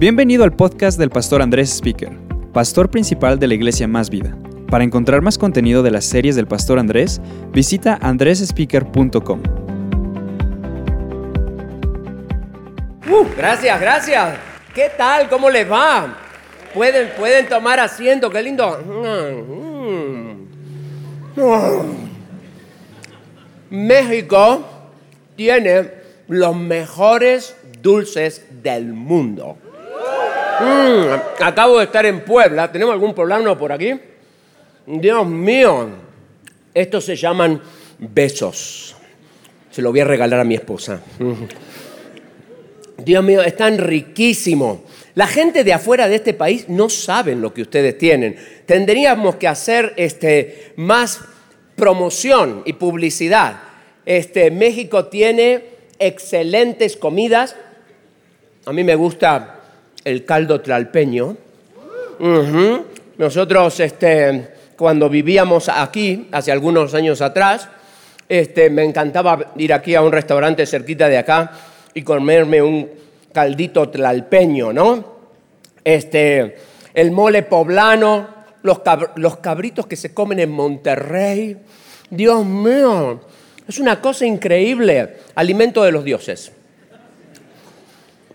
Bienvenido al podcast del pastor Andrés Speaker, pastor principal de la iglesia Más Vida. Para encontrar más contenido de las series del pastor Andrés, visita andresspeaker.com. Uh, gracias, gracias. ¿Qué tal? ¿Cómo les va? Pueden, pueden tomar asiento, qué lindo. México tiene los mejores dulces del mundo. Mm, acabo de estar en Puebla. ¿Tenemos algún poblano por aquí? Dios mío. Estos se llaman besos. Se lo voy a regalar a mi esposa. Dios mío, están riquísimos. La gente de afuera de este país no saben lo que ustedes tienen. Tendríamos que hacer este, más promoción y publicidad. Este, México tiene excelentes comidas. A mí me gusta el caldo tlalpeño. Nosotros, este, cuando vivíamos aquí, hace algunos años atrás, este, me encantaba ir aquí a un restaurante cerquita de acá y comerme un caldito tlalpeño, ¿no? Este, el mole poblano, los, los cabritos que se comen en Monterrey. Dios mío, es una cosa increíble, alimento de los dioses.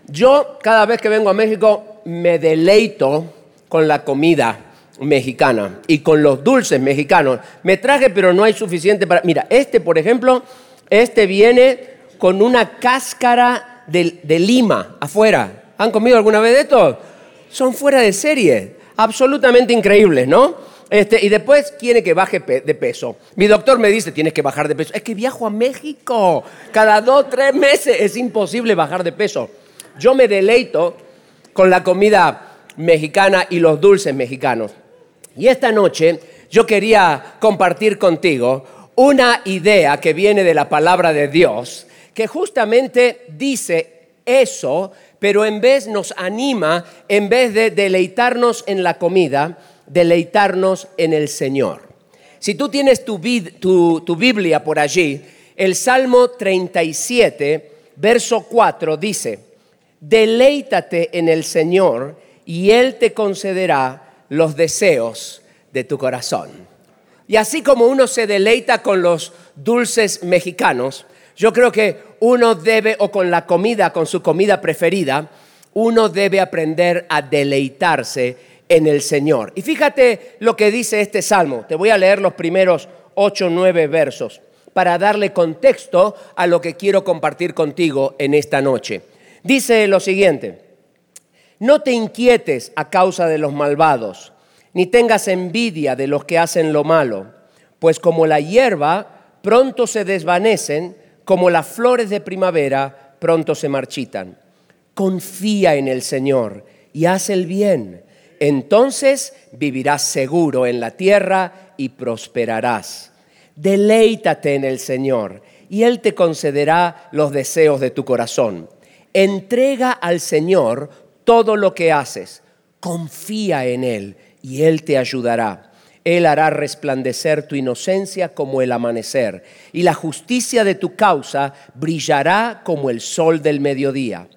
Yo cada vez que vengo a México me deleito con la comida mexicana y con los dulces mexicanos. Me traje, pero no hay suficiente para... Mira, este, por ejemplo, este viene con una cáscara de, lima afuera. ¿Han comido alguna vez de esto? Son fuera de serie, absolutamente increíbles, ¿no? Este, y después quiere que baje de peso. Mi doctor me dice, tienes que bajar de peso. Es que viajo a México. Cada dos, tres meses es imposible bajar de peso. Yo me deleito con la comida mexicana y los dulces mexicanos. Y esta noche yo quería compartir contigo una idea que viene de la palabra de Dios, que justamente dice eso, pero en vez nos anima, en vez de deleitarnos en la comida, deleitarnos en el Señor. Si tú tienes tu, Biblia por allí, el Salmo 37, verso 4 dice, deleítate en el Señor y Él te concederá los deseos de tu corazón. Y así como uno se deleita con los dulces mexicanos, yo creo que uno debe, o con la comida, con su comida preferida, uno debe aprender a deleitarse en el Señor. Y fíjate lo que dice este salmo. Te voy a leer los primeros ocho, nueve versos para darle contexto a lo que quiero compartir contigo en esta noche. Dice lo siguiente, no te inquietes a causa de los malvados, ni tengas envidia de los que hacen lo malo, pues como la hierba pronto se desvanecen, como las flores de primavera pronto se marchitan. Confía en el Señor y haz el bien entonces vivirás seguro en la tierra y prosperarás. Deleítate en el Señor y Él te concederá los deseos de tu corazón. Entrega al Señor todo lo que haces. Confía en Él y Él te ayudará. Él hará resplandecer tu inocencia como el amanecer, y la justicia de tu causa brillará como el sol del mediodía.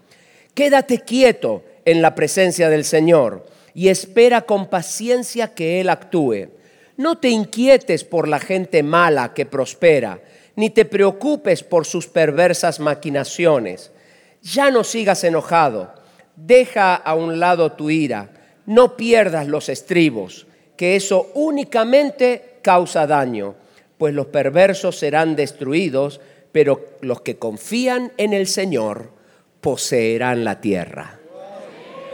Quédate quieto en la presencia del Señor y espera con paciencia que Él actúe. No te inquietes por la gente mala que prospera, ni te preocupes por sus perversas maquinaciones. Ya no sigas enojado, deja a un lado tu ira, no pierdas los estribos, que eso únicamente causa daño, pues los perversos serán destruidos, pero los que confían en el Señor poseerán la tierra.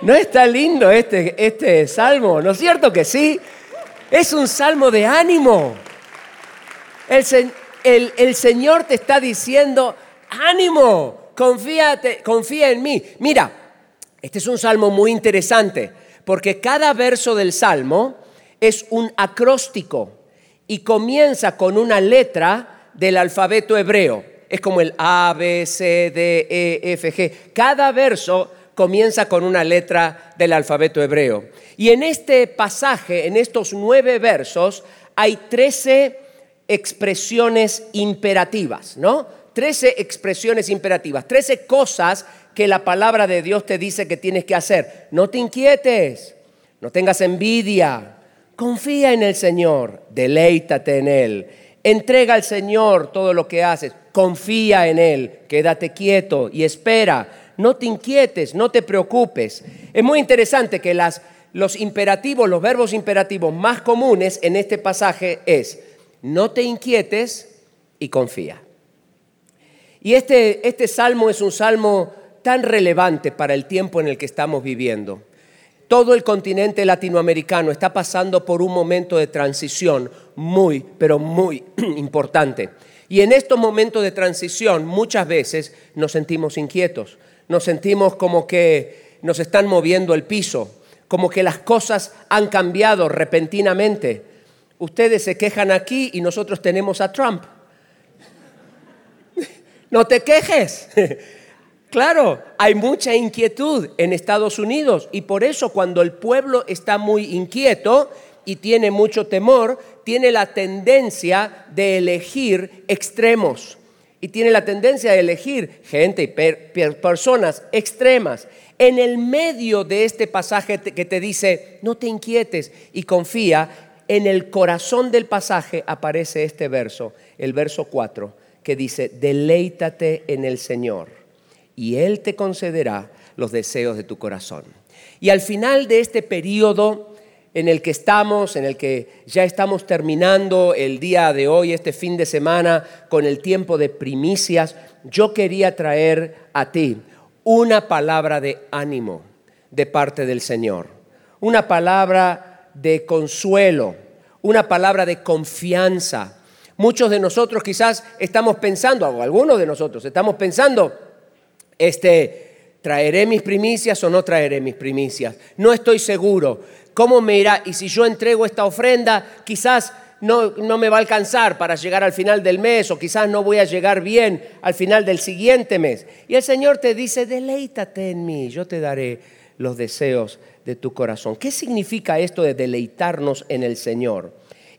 ¿No está lindo este, este salmo? ¿No es cierto que sí? Es un salmo de ánimo. El, el Señor te está diciendo, ánimo, confía en mí. Mira, este es un salmo muy interesante, porque cada verso del salmo es un acróstico y comienza con una letra del alfabeto hebreo. Es como el A, B, C, D, E, F, G. Cada verso comienza con una letra del alfabeto hebreo. Y en este pasaje, en estos nueve versos, hay trece expresiones imperativas, ¿no? 13 expresiones imperativas, 13 cosas que la palabra de Dios te dice que tienes que hacer. No te inquietes, no tengas envidia, confía en el Señor, deleítate en Él, entrega al Señor todo lo que haces, confía en Él, quédate quieto y espera, no te inquietes, no te preocupes. Es muy interesante que las, los imperativos, los verbos imperativos más comunes en este pasaje es, no te inquietes y confía. Y este, este salmo es un salmo tan relevante para el tiempo en el que estamos viviendo. Todo el continente latinoamericano está pasando por un momento de transición muy, pero muy importante. Y en estos momentos de transición muchas veces nos sentimos inquietos, nos sentimos como que nos están moviendo el piso, como que las cosas han cambiado repentinamente. Ustedes se quejan aquí y nosotros tenemos a Trump. No te quejes. Claro, hay mucha inquietud en Estados Unidos y por eso cuando el pueblo está muy inquieto y tiene mucho temor, tiene la tendencia de elegir extremos y tiene la tendencia de elegir gente y personas extremas. En el medio de este pasaje que te dice, no te inquietes y confía, en el corazón del pasaje aparece este verso, el verso 4, que dice, deleítate en el Señor y Él te concederá los deseos de tu corazón. Y al final de este periodo en el que estamos, en el que ya estamos terminando el día de hoy, este fin de semana, con el tiempo de primicias, yo quería traer a ti una palabra de ánimo de parte del Señor, una palabra de consuelo, una palabra de confianza. Muchos de nosotros quizás estamos pensando, o algunos de nosotros estamos pensando, este, ¿traeré mis primicias o no traeré mis primicias? No estoy seguro. ¿Cómo me irá? Y si yo entrego esta ofrenda, quizás no, no, me va a alcanzar para llegar al final del mes o quizás no voy a llegar bien al final del siguiente mes. Y el Señor te dice, deleítate en mí, yo te daré los deseos de tu corazón. ¿Qué significa esto de deleitarnos en el Señor?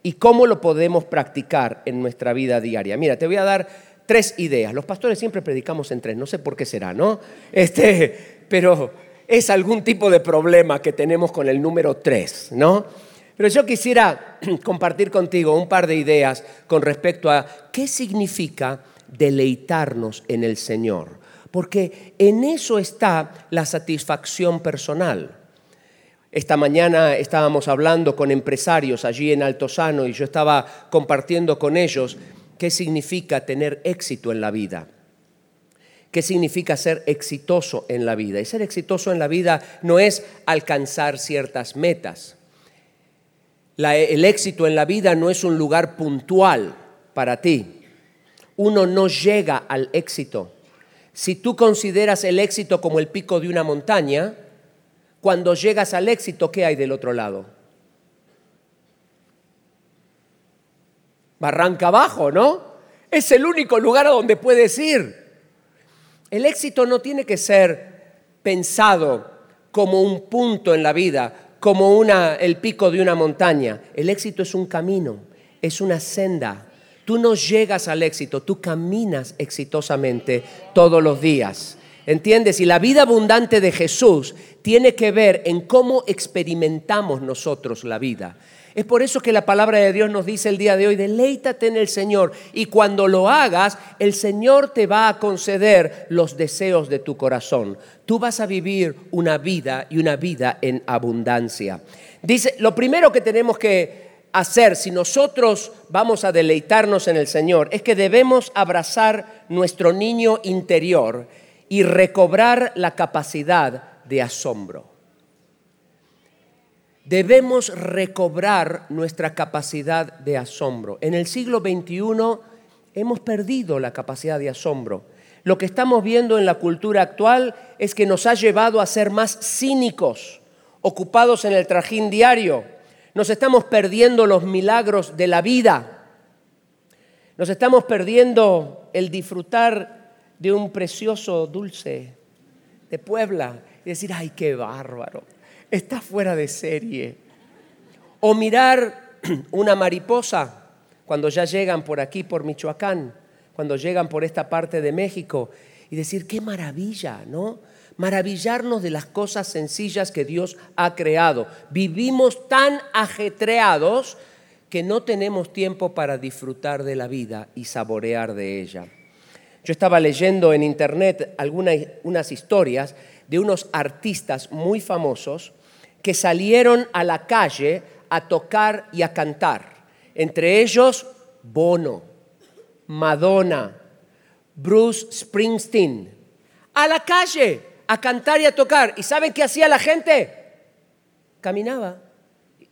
¿Y cómo lo podemos practicar en nuestra vida diaria? Mira, te voy a dar tres ideas. Los pastores siempre predicamos en tres, no sé por qué será, ¿no? Este, pero es algún tipo de problema que tenemos con el número tres, ¿no? Pero yo quisiera compartir contigo un par de ideas con respecto a qué significa deleitarnos en el Señor, porque en eso está la satisfacción personal. Esta mañana estábamos hablando con empresarios allí en Altozano y yo estaba compartiendo con ellos qué significa tener éxito en la vida. ¿Qué significa ser exitoso en la vida? Y ser exitoso en la vida no es alcanzar ciertas metas. el éxito en la vida no es un lugar puntual para ti. Uno no llega al éxito. Si tú consideras el éxito como el pico de una montaña, cuando llegas al éxito, ¿qué hay del otro lado? barranca abajo, ¿no? Es el único lugar a donde puedes ir. El éxito no tiene que ser pensado como un punto en la vida, como una, el pico de una montaña. El éxito es un camino, es una senda. Tú no llegas al éxito, tú caminas exitosamente todos los días. ¿Entiendes? Y la vida abundante de Jesús tiene que ver en cómo experimentamos nosotros la vida. Es por eso que la palabra de Dios nos dice el día de hoy, deleítate en el Señor y cuando lo hagas, el Señor te va a conceder los deseos de tu corazón. Tú vas a vivir una vida y una vida en abundancia. Dice, lo primero que tenemos que hacer si nosotros vamos a deleitarnos en el Señor es que debemos abrazar nuestro niño interior y recobrar la capacidad de asombro debemos recobrar nuestra capacidad de asombro. En el siglo XXI hemos perdido la capacidad de asombro. Lo que estamos viendo en la cultura actual es que nos ha llevado a ser más cínicos, ocupados en el trajín diario. Nos estamos perdiendo los milagros de la vida. Nos estamos perdiendo el disfrutar de un precioso dulce de Puebla y decir, ay, qué bárbaro está fuera de serie. O mirar una mariposa cuando ya llegan por aquí, por Michoacán, cuando llegan por esta parte de México y decir, qué maravilla, ¿no? Maravillarnos de las cosas sencillas que Dios ha creado. Vivimos tan ajetreados que no tenemos tiempo para disfrutar de la vida y saborear de ella. Yo estaba leyendo en internet algunas unas historias de unos artistas muy famosos que salieron a la calle a tocar y a cantar. Entre ellos, Bono, Madonna, Bruce Springsteen. A la calle a cantar y a tocar. ¿Y saben qué hacía la gente? Caminaba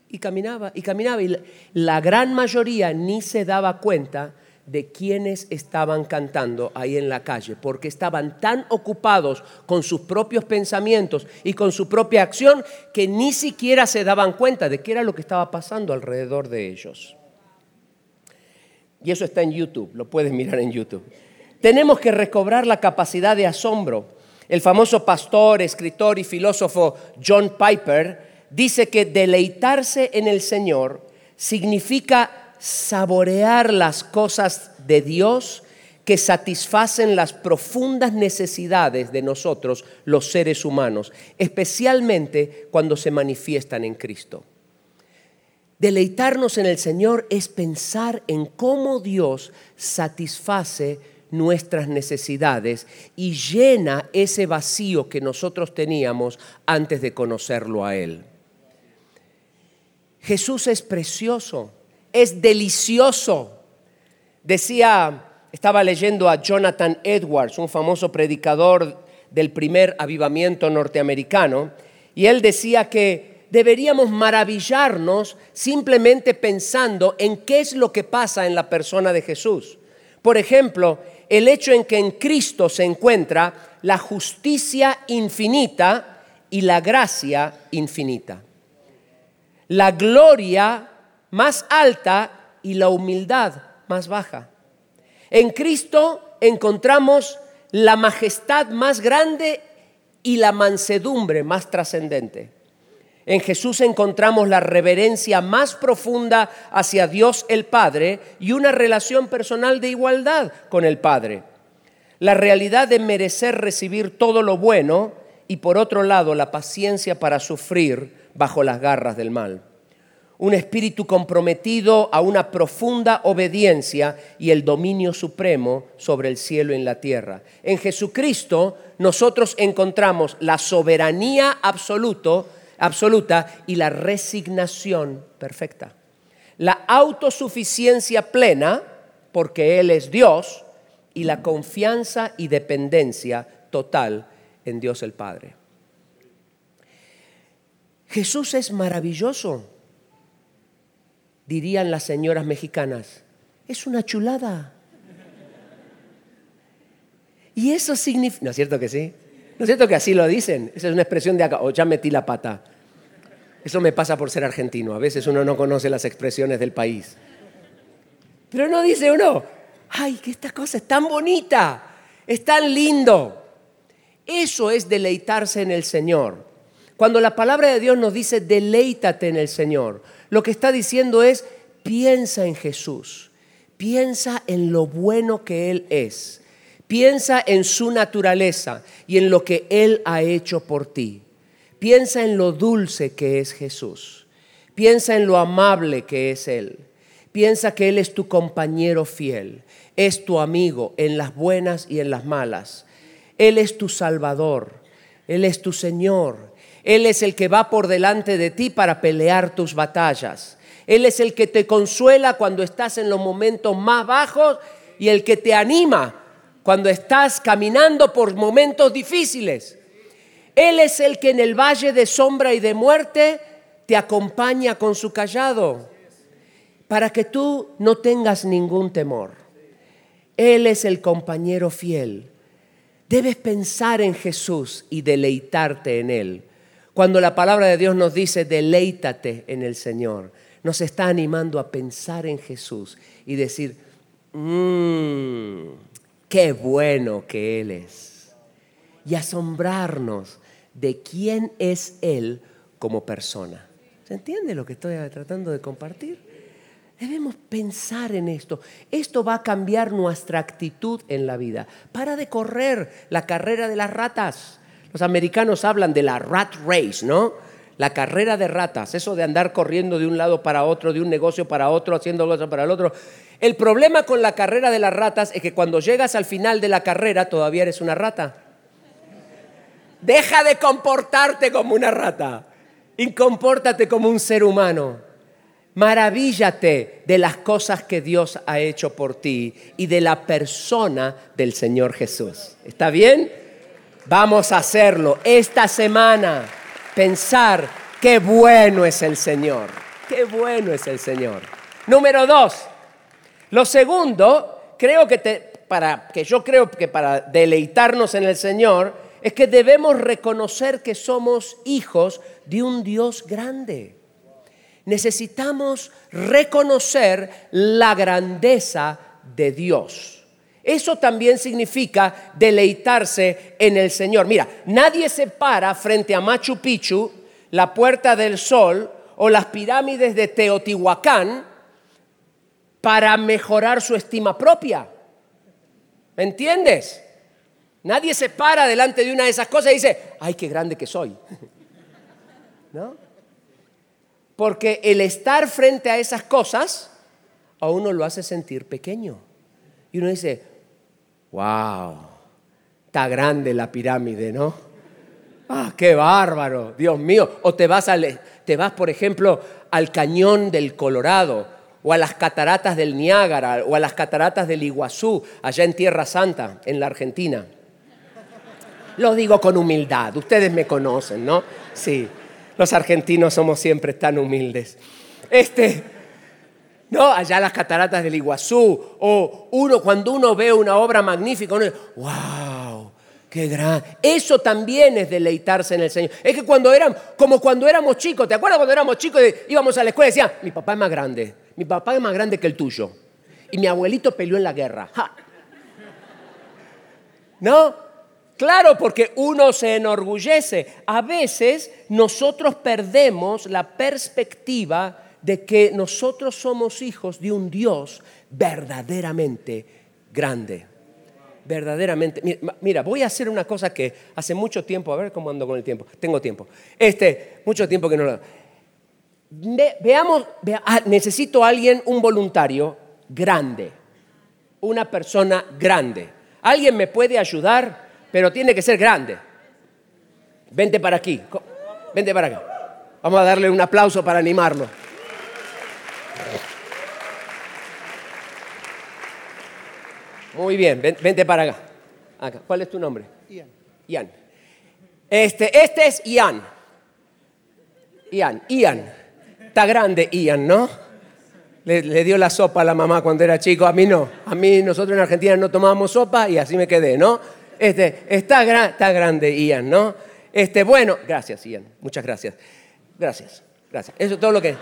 y caminaba y caminaba. Y la gran mayoría ni se daba cuenta de quienes estaban cantando ahí en la calle, porque estaban tan ocupados con sus propios pensamientos y con su propia acción que ni siquiera se daban cuenta de qué era lo que estaba pasando alrededor de ellos. Y eso está en YouTube, lo puedes mirar en YouTube. Tenemos que recobrar la capacidad de asombro. El famoso pastor, escritor y filósofo John Piper dice que deleitarse en el Señor significa saborear las cosas de Dios que satisfacen las profundas necesidades de nosotros, los seres humanos, especialmente cuando se manifiestan en Cristo. Deleitarnos en el Señor es pensar en cómo Dios satisface nuestras necesidades y llena ese vacío que nosotros teníamos antes de conocerlo a Él. Jesús es precioso es delicioso. Decía, estaba leyendo a Jonathan Edwards, un famoso predicador del primer avivamiento norteamericano, y él decía que deberíamos maravillarnos simplemente pensando en qué es lo que pasa en la persona de Jesús. Por ejemplo, el hecho en que en Cristo se encuentra la justicia infinita y la gracia infinita. La gloria más alta y la humildad más baja. En Cristo encontramos la majestad más grande y la mansedumbre más trascendente. En Jesús encontramos la reverencia más profunda hacia Dios el Padre y una relación personal de igualdad con el Padre. La realidad de merecer recibir todo lo bueno y por otro lado la paciencia para sufrir bajo las garras del mal un espíritu comprometido a una profunda obediencia y el dominio supremo sobre el cielo y la tierra. En Jesucristo nosotros encontramos la soberanía absoluta y la resignación perfecta. La autosuficiencia plena, porque Él es Dios, y la confianza y dependencia total en Dios el Padre. Jesús es maravilloso dirían las señoras mexicanas, es una chulada. Y eso significa, ¿no es cierto que sí? ¿No es cierto que así lo dicen? Esa es una expresión de acá, o ya metí la pata. Eso me pasa por ser argentino, a veces uno no conoce las expresiones del país. Pero no dice uno, ay, que esta cosa es tan bonita, es tan lindo. Eso es deleitarse en el Señor. Cuando la palabra de Dios nos dice deleítate en el Señor, lo que está diciendo es piensa en Jesús, piensa en lo bueno que Él es, piensa en su naturaleza y en lo que Él ha hecho por ti. Piensa en lo dulce que es Jesús. Piensa en lo amable que es Él. Piensa que Él es tu compañero fiel, es tu amigo en las buenas y en las malas. Él es tu Salvador, Él es tu Señor, él es el que va por delante de ti para pelear tus batallas. Él es el que te consuela cuando estás en los momentos más bajos y el que te anima cuando estás caminando por momentos difíciles. Él es el que en el valle de sombra y de muerte te acompaña con su callado para que tú no tengas ningún temor. Él es el compañero fiel. Debes pensar en Jesús y deleitarte en Él cuando la palabra de Dios nos dice, deleítate en el Señor, nos está animando a pensar en Jesús y decir, mmm, qué bueno que Él es. Y asombrarnos de quién es Él como persona. ¿Se entiende lo que estoy tratando de compartir? Debemos pensar en esto. Esto va a cambiar nuestra actitud en la vida. Para de correr la carrera de las ratas. Los americanos hablan de la rat race, ¿no? La carrera de ratas, eso de andar corriendo de un lado para otro, de un negocio para otro, haciendo cosas para el otro. El problema con la carrera de las ratas es que cuando llegas al final de la carrera todavía eres una rata. Deja de comportarte como una rata y compórtate como un ser humano. Maravíllate de las cosas que Dios ha hecho por ti y de la persona del Señor Jesús. ¿Está bien? Vamos a hacerlo esta semana. Pensar qué bueno es el Señor. Qué bueno es el Señor. Número dos. Lo segundo, creo que para que yo creo que para deleitarnos en el Señor es que debemos reconocer que somos hijos de un Dios grande necesitamos reconocer la grandeza de Dios. Eso también significa deleitarse en el Señor. Mira, nadie se para frente a Machu Picchu, la Puerta del Sol o las pirámides de Teotihuacán para mejorar su estima propia. ¿Me entiendes? Nadie se para delante de una de esas cosas y dice, ay, qué grande que soy. ¿No? Porque el estar frente a esas cosas a uno lo hace sentir pequeño. Y uno dice, wow, está grande la pirámide, ¿no? Ah, qué bárbaro, Dios mío. O te vas, te vas, por ejemplo, al cañón del Colorado, o a las cataratas del Niágara, o a las cataratas del Iguazú, allá en Tierra Santa, en la Argentina. Lo digo con humildad, ustedes me conocen, ¿no? Sí. Los argentinos somos siempre tan humildes. Este, no, allá las cataratas del Iguazú, o uno cuando uno ve una obra magnífica, uno dice, wow, qué gran. Eso también es deleitarse en el Señor. Es que cuando éramos, como cuando éramos chicos, ¿te acuerdas cuando éramos chicos íbamos a la escuela y decían, mi papá es más grande, mi papá es más grande que el tuyo, y mi abuelito peleó en la guerra. ¿No? Claro, porque uno se enorgullece. A veces nosotros perdemos la perspectiva de que nosotros somos hijos de un Dios verdaderamente grande. Verdaderamente. Mira, voy a hacer una cosa que hace mucho tiempo, a ver cómo ando con el tiempo. Tengo tiempo. Este, mucho tiempo que no lo. veamos, ah, necesito a alguien, un voluntario grande. Una persona grande. ¿Alguien me puede ayudar? pero tiene que ser grande. Vente para aquí, vente para acá. Vamos a darle un aplauso para animarlo. Muy bien, vente para acá. acá. ¿Cuál es tu nombre? Ian. Ian. Este, este es Ian. Ian, Ian. Está grande Ian, ¿no? Le, le, dio la sopa a la mamá cuando era chico. A mí no. A mí, nosotros en Argentina no tomábamos sopa y así me quedé, ¿no? Este, está, grande Ian, ¿no? Este, bueno, gracias Ian, muchas gracias. Gracias, gracias. Eso es todo lo que...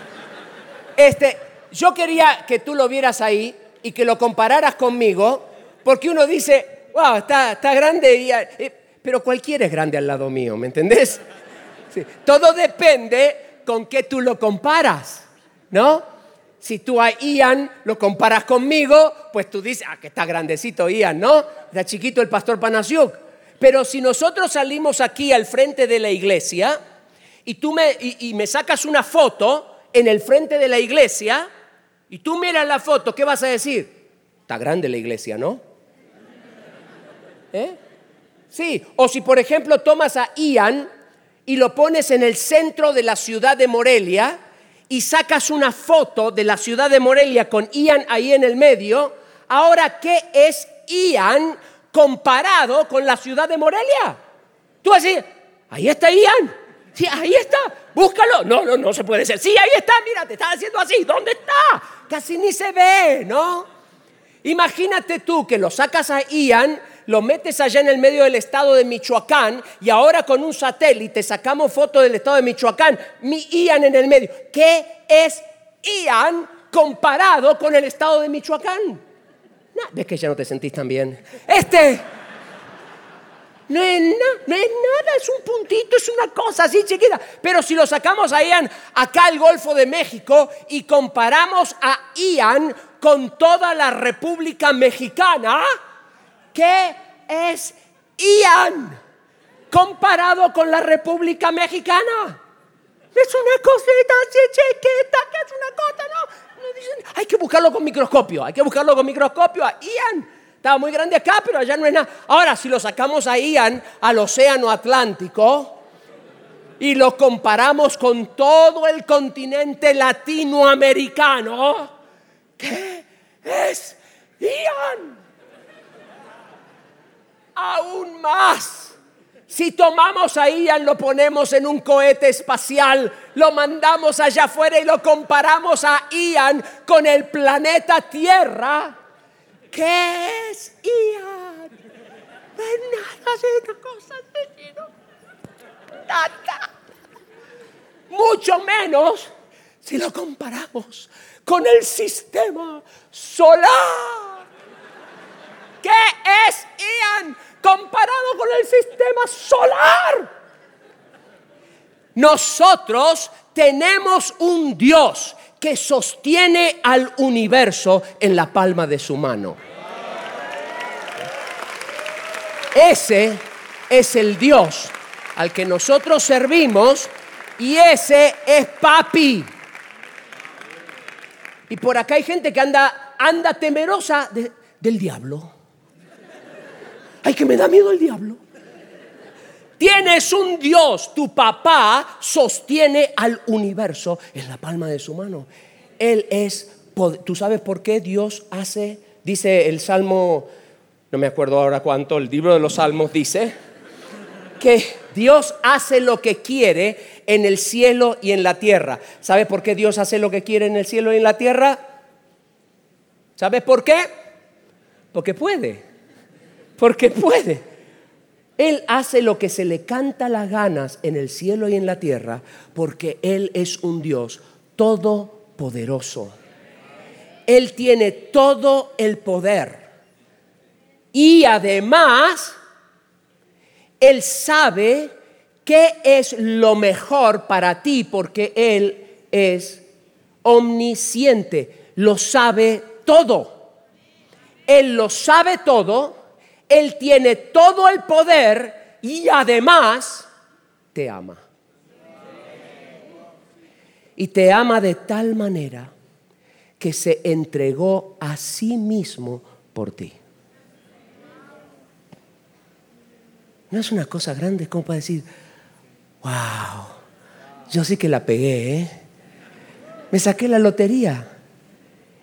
Este, yo quería que tú lo vieras ahí y que lo compararas conmigo, porque uno dice, wow, está, está grande, Ian. Eh, pero cualquiera es grande al lado mío, ¿me entendés? Todo depende con qué tú lo comparas, ¿no? Si tú a Ian lo comparas conmigo, pues tú dices, ah, que está grandecito Ian, ¿no? Está chiquito el pastor Panasiuk. Pero si nosotros salimos aquí al frente de la iglesia y tú me, y, me sacas una foto en el frente de la iglesia y tú miras la foto, ¿qué vas a decir? Está grande la iglesia, ¿no? ¿Eh? Sí, o si por ejemplo tomas a Ian y lo pones en el centro de la ciudad de Morelia, y sacas una foto de la ciudad de Morelia con Ian ahí en el medio, ahora, ¿qué es Ian comparado con la ciudad de Morelia? Tú así, ahí está Ian. Sí, ahí está, búscalo. No, no, no se puede ser. Sí, ahí está, mira, te está haciendo así. ¿Dónde está? Casi ni se ve, ¿no? Imagínate tú que lo sacas a Ian lo metes allá en el medio del estado de Michoacán y ahora con un satélite sacamos fotos del estado de Michoacán, mi Ian en el medio. ¿Qué es Ian comparado con el estado de Michoacán? ¿Ves que ya no te sentís tan bien? Este... No es, no es nada, es un puntito, es una cosa así chiquita. Pero si lo sacamos a Ian acá al Golfo de México y comparamos a Ian con toda la República Mexicana, ¿qué es Ian comparado con la República Mexicana? Es una cosita así chiquita, que es una cosa, ¿no? hay que buscarlo con microscopio, hay que buscarlo con microscopio. A Ian estaba muy grande acá, pero allá no es nada. Ahora, si lo sacamos a Ian al Océano Atlántico y lo comparamos con todo el continente latinoamericano, ¿qué es Ian? Aún más si tomamos a Ian, lo ponemos en un cohete espacial, lo mandamos allá afuera y lo comparamos a Ian con el planeta Tierra, ¿qué es Ian? Nada de esta cosa, nada. Mucho menos si lo comparamos con el sistema solar. ¿Qué es Ian? comparado con el sistema solar. Nosotros tenemos un Dios que sostiene al universo en la palma de su mano. Ese es el Dios al que nosotros servimos y ese es papi. Y por acá hay gente que anda, anda temerosa del diablo. Ay, que me da miedo el diablo. Tienes un Dios, tu papá sostiene al universo en la palma de su mano. Él es, tú sabes por qué Dios hace, dice el Salmo, no me acuerdo ahora cuánto, el libro de los Salmos dice, que Dios hace lo que quiere en el cielo y en la tierra. ¿Sabes por qué Dios hace lo que quiere en el cielo y en la tierra? ¿Sabes por qué? Porque puede porque puede. Él hace lo que se le canta las ganas en el cielo y en la tierra, porque Él es un Dios todopoderoso. Él tiene todo el poder. Y además, Él sabe qué es lo mejor para ti, porque Él es omnisciente, lo sabe todo. Él lo sabe todo él tiene todo el poder y además te ama. Y te ama de tal manera que se entregó a sí mismo por ti. No es una cosa grande como para decir, wow, yo sí que la pegué, ¿eh? Me saqué la lotería.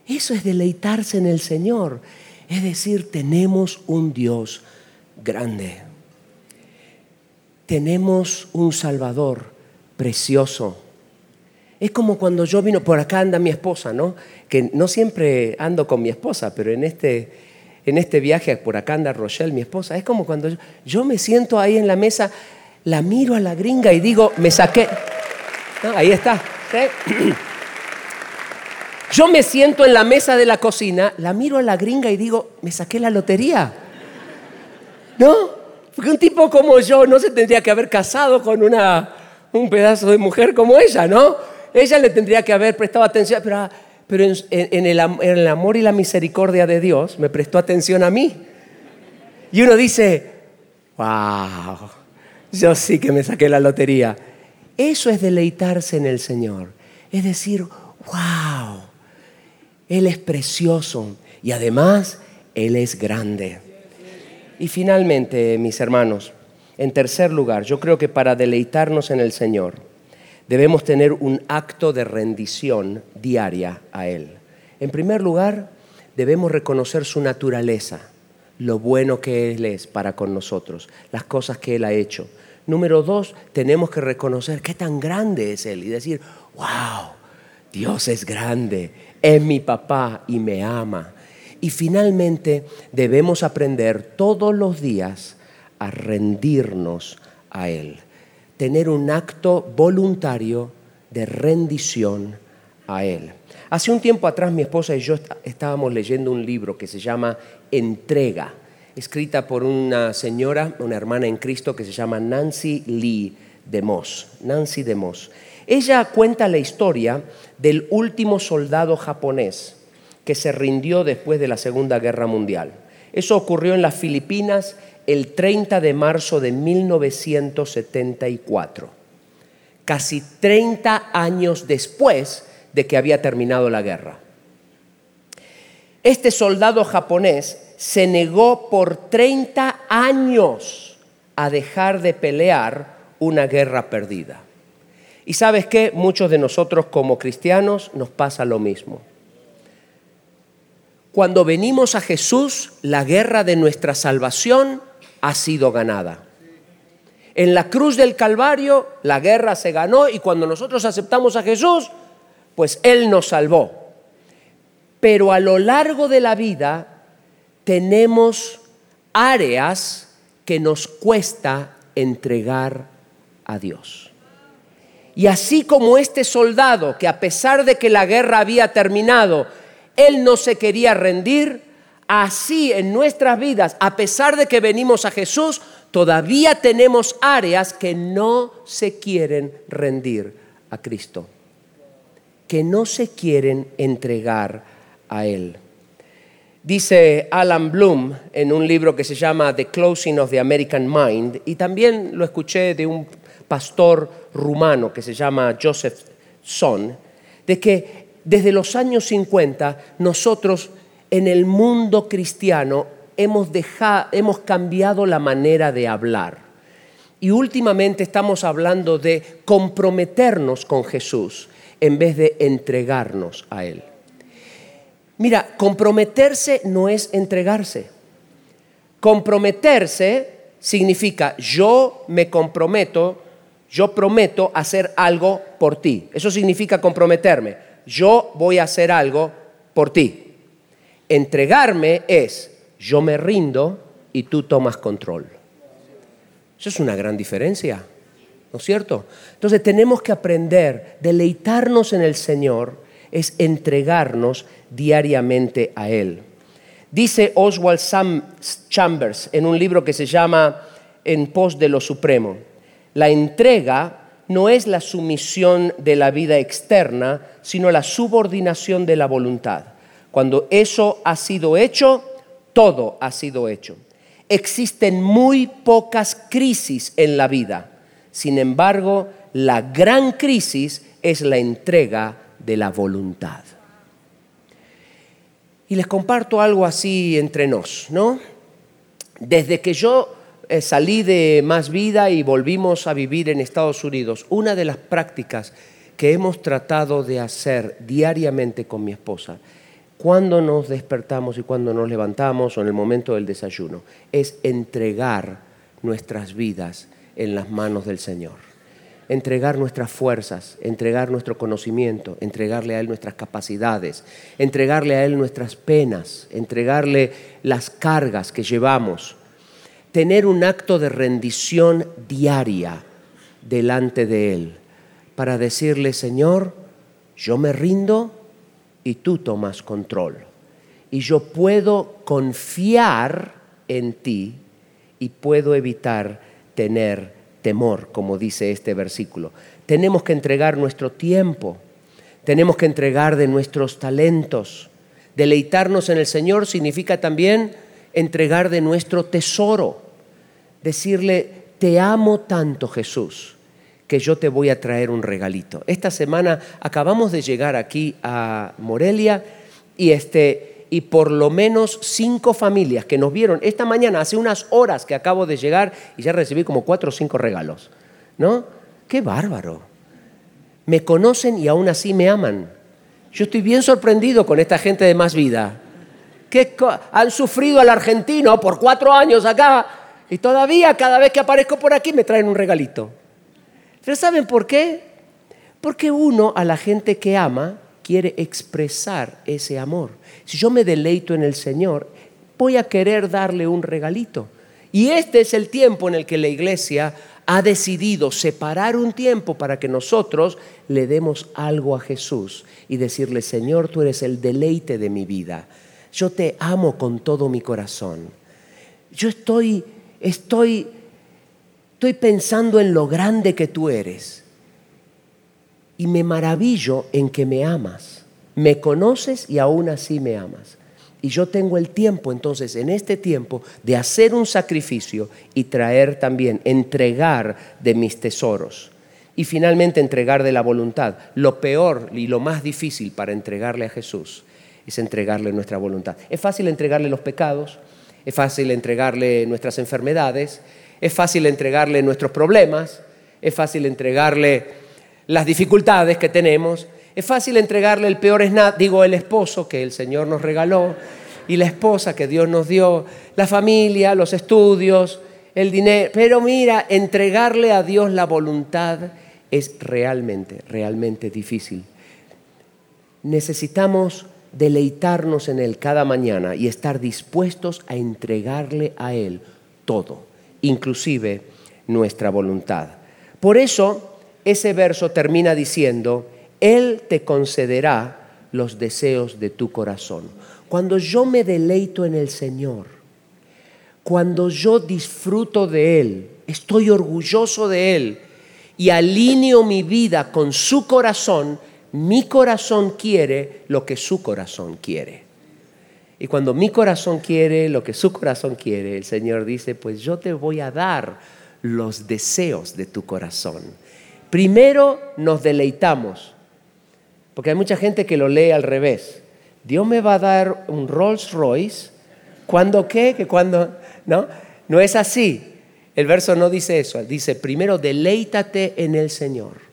Eso es deleitarse en el Señor. Es decir, tenemos un Dios grande. Tenemos un Salvador precioso. Es como cuando yo vino, por acá anda mi esposa, ¿no? Que no siempre ando con mi esposa, pero en este, en este viaje por acá anda Rochelle, mi esposa. Es como cuando yo, me siento ahí en la mesa, la miro a la gringa y digo, me saqué. ahí está. Yo me siento en la mesa de la cocina, la miro a la gringa y digo, me saqué la lotería. ¿No? Porque un tipo como yo no se tendría que haber casado con una, un pedazo de mujer como ella, ¿no? Ella le tendría que haber prestado atención, pero, en el amor y la misericordia de Dios me prestó atención a mí. Y uno dice, wow, yo sí que me saqué la lotería. Eso es deleitarse en el Señor. Es decir, wow, él es precioso y además Él es grande. Y finalmente, mis hermanos, en tercer lugar, yo creo que para deleitarnos en el Señor debemos tener un acto de rendición diaria a Él. En primer lugar, debemos reconocer su naturaleza, lo bueno que Él es para con nosotros, las cosas que Él ha hecho. Número dos, tenemos que reconocer qué tan grande es Él y decir, wow, Dios es grande, es mi papá y me ama. Y finalmente debemos aprender todos los días a rendirnos a Él, tener un acto voluntario de rendición a Él. Hace un tiempo atrás mi esposa y yo estábamos leyendo un libro que se llama Entrega. escrita por una señora, una hermana en Cristo que se llama Nancy Lee de Moss. Nancy de Moss. Ella cuenta la historia del último soldado japonés que se rindió después de la Segunda Guerra Mundial. Eso ocurrió en las Filipinas el 30 de marzo de 1974, casi 30 años después de que había terminado la guerra. Este soldado japonés se negó por 30 años a dejar de pelear una guerra perdida. Y sabes qué, muchos de nosotros como cristianos nos pasa lo mismo. Cuando venimos a Jesús, la guerra de nuestra salvación ha sido ganada. En la cruz del Calvario la guerra se ganó y cuando nosotros aceptamos a Jesús, pues Él nos salvó. Pero a lo largo de la vida tenemos áreas que nos cuesta entregar a Dios. Y así como este soldado, que a pesar de que la guerra había terminado, él no se quería rendir, así en nuestras vidas, a pesar de que venimos a Jesús, todavía tenemos áreas que no se quieren rendir a Cristo, que no se quieren entregar a Él. Dice Alan Bloom en un libro que se llama The Closing of the American Mind, y también lo escuché de un pastor rumano que se llama Joseph Son, de que desde los años 50 nosotros en el mundo cristiano hemos, hemos cambiado la manera de hablar. Y últimamente estamos hablando de comprometernos con Jesús en vez de entregarnos a Él. Mira, comprometerse no es entregarse. Comprometerse significa yo me comprometo yo prometo hacer algo por ti. Eso significa comprometerme. Yo voy a hacer algo por ti. Entregarme es yo me rindo y tú tomas control. Eso es una gran diferencia, ¿no es cierto? Entonces tenemos que aprender, deleitarnos en el Señor es entregarnos diariamente a Él. Dice Oswald Chambers en un libro que se llama En pos de lo supremo, la entrega no es la sumisión de la vida externa, sino la subordinación de la voluntad. Cuando eso ha sido hecho, todo ha sido hecho. Existen muy pocas crisis en la vida. Sin embargo, la gran crisis es la entrega de la voluntad. Y les comparto algo así entre nos, ¿no? Desde que yo eh, salí de Más Vida y volvimos a vivir en Estados Unidos, una de las prácticas que hemos tratado de hacer diariamente con mi esposa, cuando nos despertamos y cuando nos levantamos o en el momento del desayuno, es entregar nuestras vidas en las manos del Señor. Entregar nuestras fuerzas, entregar nuestro conocimiento, entregarle a Él nuestras capacidades, entregarle a Él nuestras penas, entregarle las cargas que llevamos tener un acto de rendición diaria delante de Él para decirle, Señor, yo me rindo y tú tomas control. Y yo puedo confiar en ti y puedo evitar tener temor, como dice este versículo. Tenemos que entregar nuestro tiempo, tenemos que entregar de nuestros talentos. Deleitarnos en el Señor significa también entregar de nuestro tesoro, decirle, te amo tanto Jesús, que yo te voy a traer un regalito. Esta semana acabamos de llegar aquí a Morelia y este y por lo menos cinco familias que nos vieron esta mañana, hace unas horas que acabo de llegar y ya recibí como cuatro o cinco regalos. ¿No? Qué bárbaro. Me conocen y aún así me aman. Yo estoy bien sorprendido con esta gente de más vida que han sufrido al argentino por cuatro años acá y todavía cada vez que aparezco por aquí me traen un regalito. Pero ¿saben por qué? Porque uno a la gente que ama quiere expresar ese amor. Si yo me deleito en el Señor, voy a querer darle un regalito. Y este es el tiempo en el que la iglesia ha decidido separar un tiempo para que nosotros le demos algo a Jesús y decirle, Señor, tú eres el deleite de mi vida yo te amo con todo mi corazón. yo estoy, estoy, estoy pensando en lo grande que tú eres y me maravillo en que me amas. Me conoces y aún así me amas. Y yo tengo el tiempo entonces, en este tiempo, de hacer un sacrificio y traer también, entregar de mis tesoros. Y finalmente entregar de la voluntad. Lo peor y lo más difícil para entregarle a Jesús es entregarle nuestra voluntad. Es fácil entregarle los pecados, es fácil entregarle nuestras enfermedades, es fácil entregarle nuestros problemas, es fácil entregarle las dificultades que tenemos, es fácil entregarle el peor esnat, digo el esposo que el Señor nos regaló y la esposa que Dios nos dio, la familia, los estudios, el dinero. Pero mira, entregarle a Dios la voluntad es realmente, realmente difícil. Necesitamos deleitarnos en Él cada mañana y estar dispuestos a entregarle a Él todo, inclusive nuestra voluntad. Por eso ese verso termina diciendo, Él te concederá los deseos de tu corazón. Cuando yo me deleito en el Señor, cuando yo disfruto de Él, estoy orgulloso de Él y alineo mi vida con su corazón, mi corazón quiere lo que su corazón quiere. Y cuando mi corazón quiere lo que su corazón quiere, el Señor dice, pues yo te voy a dar los deseos de tu corazón. Primero nos deleitamos, porque hay mucha gente que lo lee al revés. Dios me va a dar un Rolls Royce, ¿cuándo qué? Que cuando, ¿no? No es así. El verso no dice eso, dice, primero deleítate en el Señor.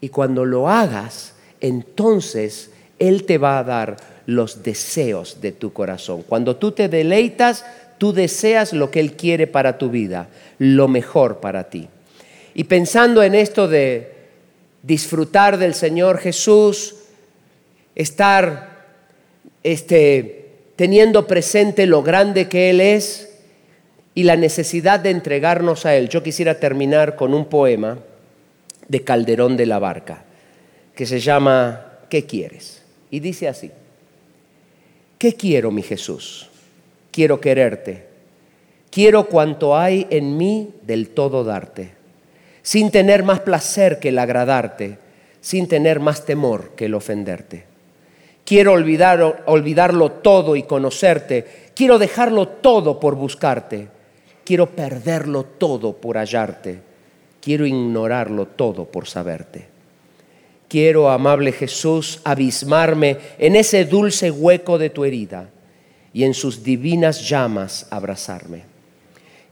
Y cuando lo hagas, entonces Él te va a dar los deseos de tu corazón. Cuando tú te deleitas, tú deseas lo que Él quiere para tu vida, lo mejor para ti. Y pensando en esto de disfrutar del Señor Jesús, estar este, teniendo presente lo grande que Él es y la necesidad de entregarnos a Él, yo quisiera terminar con un poema de Calderón de la Barca, que se llama ¿Qué quieres? Y dice así, ¿qué quiero, mi Jesús? Quiero quererte. Quiero cuanto hay en mí del todo darte, sin tener más placer que el agradarte, sin tener más temor que el ofenderte. Quiero olvidar, olvidarlo todo y conocerte. Quiero dejarlo todo por buscarte. Quiero perderlo todo por hallarte Quiero ignorarlo todo por saberte. Quiero, amable Jesús, abismarme en ese dulce hueco de tu herida y en sus divinas llamas abrazarme.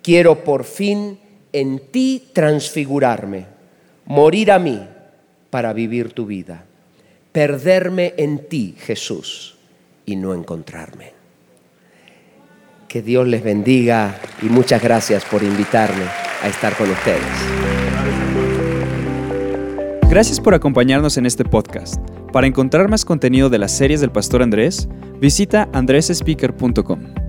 Quiero por fin en ti transfigurarme, morir a mí para vivir tu vida, perderme en ti, Jesús, y no encontrarme. Que Dios les bendiga y muchas gracias por invitarme a estar con ustedes. Gracias por acompañarnos en este podcast. Para encontrar más contenido de las series del Pastor Andrés, visita andresespeaker.com.